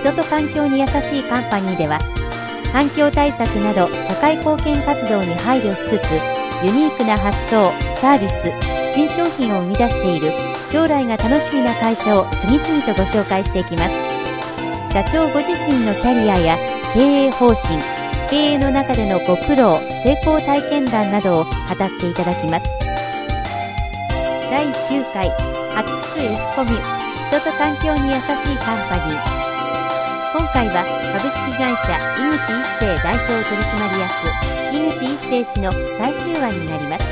人と環境に優しいカンパニーでは環境対策など社会貢献活動に配慮しつつユニークな発想サービス新商品を生み出している将来が楽しみな会社を次々とご紹介していきます。社長ご自身のキャリアや経営方針経営の中でのご苦労成功体験談などを語っていただきます。第9回発掘 F コミ人と環境に優しいカンパニー。今回は株式会社井口一生代表取締役井口一生氏の最終話になります。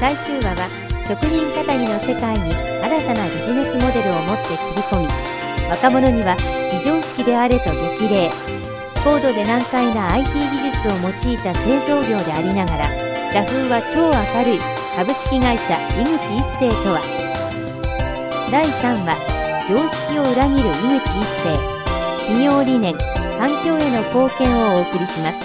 最終話は職人かたぎの世界に新たなビジネスモデルを持って切り込み若者には非常識であれと激励高度で難解な IT 技術を用いた製造業でありながら社風は超明るい株式会社井口一生とは。第3話常識を裏切る井口一生企業理念環境への貢献をお送りします。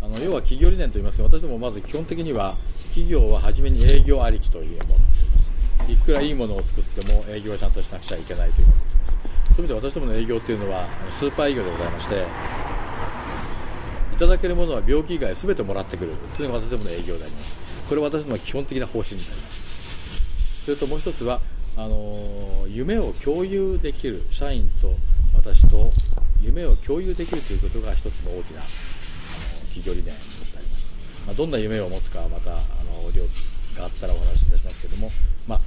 あの要は企業理念といいますか私どもまず基本的には企業は初めに営業ありきというものをっています。いくらいいものを作っても営業はちゃんとしなくちゃいけないということですそういう意味で私どもの営業っていうのはスーパー営業でございましていただけるものは病気以外全てもらってくる。というのが私どもの営業であります。これは私どもの基本的な方針になります。それともう一つはあの夢を共有できる社員と私と夢を共有できるということが一つの大きなあの企業理念であります、まあ、どんな夢を持つかはまたあの量があったらお話しいたしますけども、まあ、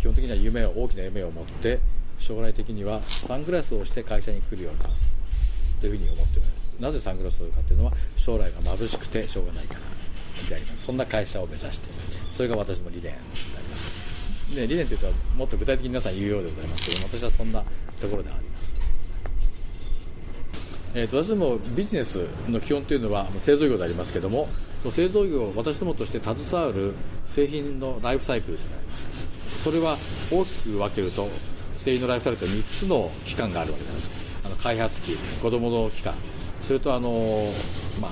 基本的には夢を大きな夢を持って将来的にはサングラスをして会社に来るようなというふうに思っております。なぜサングラスをするかというのは将来が眩しくてしょうがないからであります。そんな会社を目指してそれが私の理念であります。ね、理念というともっと具体的に皆さん言うようでございますけど私はそんなところであります、えーと、私どもビジネスの基本というのは製造業でありますけども製造業私どもとして携わる製品のライフサイクルというのがありますそれは大きく分けると製品のライフサイクルと3つの期間があるわけですあの開発期子どもの期間それとあの、まあ、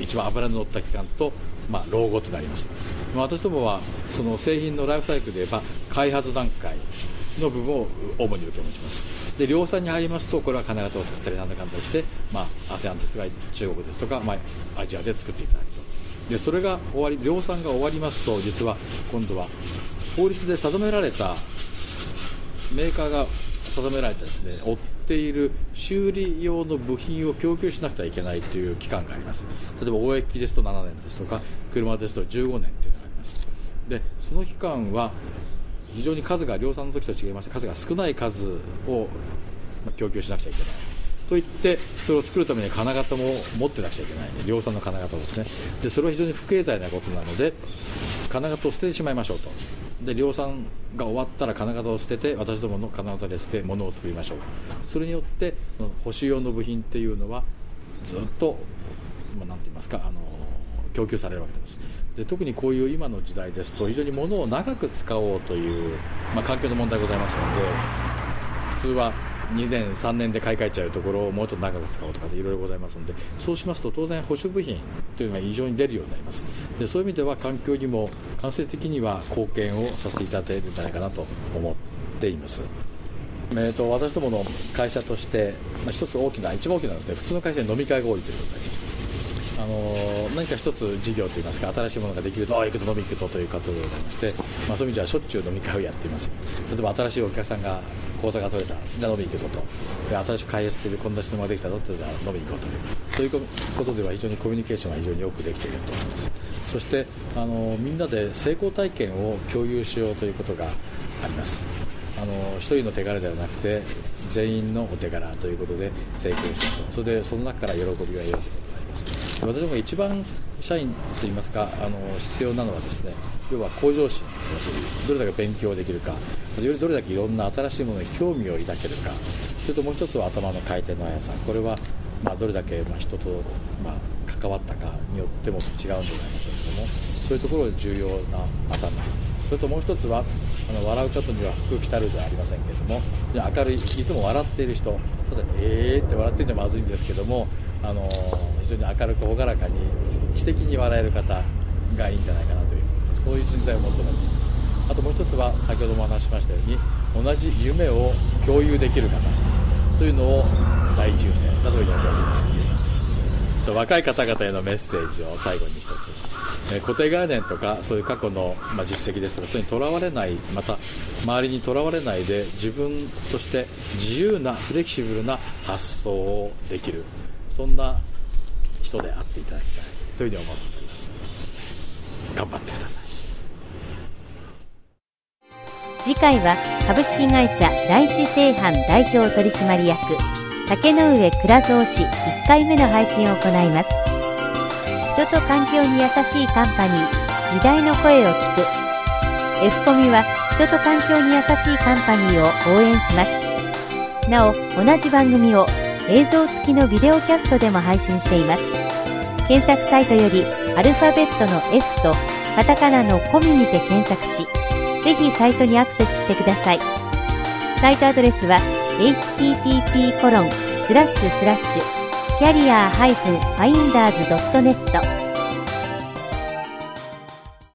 一番脂の乗った期間とまあ、老後となります、私どもはその製品のライフサイクルで言えば開発段階の部分を主に受け持ちます。で量産に入りますとこれは金型を作ったりなんだかんだして、まあ、ASEAN ですとか中国ですとか、まあ、アジアで作っていただくと。でそれが終わり量産が終わりますと実は今度は法律で定められたメーカーが定められたですね追っている修理用の部品を供給しなくてはいけないという期間があります。例えば貿易ですと7年ですとか車ですと15年というでその期間は非常に数が量産の時と違いまして数が少ない数を供給しなくちゃいけない。といってそれを作るために金型も持ってなくちゃいけない。量産の金型ですね。でそれは非常に不経済なことなので金型を捨ててしまいましょうと。で量産が終わったら金型を捨てて私どもの金型で捨て物を作りましょう。それによって保守用の部品っていうのはずっと、まあ、て言いますかあの供給されるわけです。で特にこういう今の時代ですと非常に物を長く使おうという、まあ、環境の問題ございますので普通は2年、3年で買い替えちゃうところをもうちょっと長く使おうとかいろいろございますのでそうしますと当然保守部品というのが非常に出るようになりますでそういう意味では環境にも間接的には貢献をさせていただけるんじゃないかなと思っています。えーと、私どもの会社として、まあ、一つ大きな、一番大きなですね普通の会社に飲み会が多いということになります。あの何か一つ事業といいますか新しいものができるとああ行くぞ飲み行くぞということでございまして、まあ、そういう意味ではしょっちゅう飲み会をやっています例えば新しいお客さんが口座が取れたじゃあ飲み行くぞとで新しく開発しているこんな質問ができたぞってじゃあ飲み行こうというそういうことでは非常にコミュニケーションが非常によくできていると。思いますそしてあのみんなで成功体験を共有しようということがあります。あの1人の手柄ではなくて全員のお手柄ということで成功しようと。それでその中から喜びが得ようと。私どもが一番社員といいますかあの必要なのはですね要は向上心。どれだけ勉強できるかよりどれだけいろんな新しいものに興味を抱けるかそれともう一つは頭の回転の速さ。これはまあどれだけまあ人とまあ関わったかによっても違うんでございましょうけどもそういうところが重要な頭それともう一つはあの笑うことには服着たるではありませんけれども明るいいつも笑っている人ただえーって笑ってるのはまずいんですけどもあの非常に明るく朗らかに知的に笑える方がいいんじゃないかなというそういう人材を求めています。あともう一つは先ほども話しましたように同じ夢を共有できる方というのを第一優先だと呼んでおります。若い方々へのメッセージを最後に一つ、固定概念とかそういう過去の、ま、実績ですとかそれにとらわれないまた周りにとらわれないで自分として自由なフレキシブルな発想をできる。そんな人であっていただきたい。というふうに思っております。頑張ってください。次回は株式会社第一製販代表取締役竹上倉蔵氏1回目の配信を行います。人と環境に優しいカンパニー時代の声を聞く。F コミは人と環境に優しいカンパニーを応援します。なお同じ番組を映像付きのビデオキャストでも配信しています。検索サイトよりアルファベットの F とカタカナのコミにて検索しぜひサイトにアクセスしてください。サイトアドレスは http コロンスラッシュスラッシュキャリア -finders.net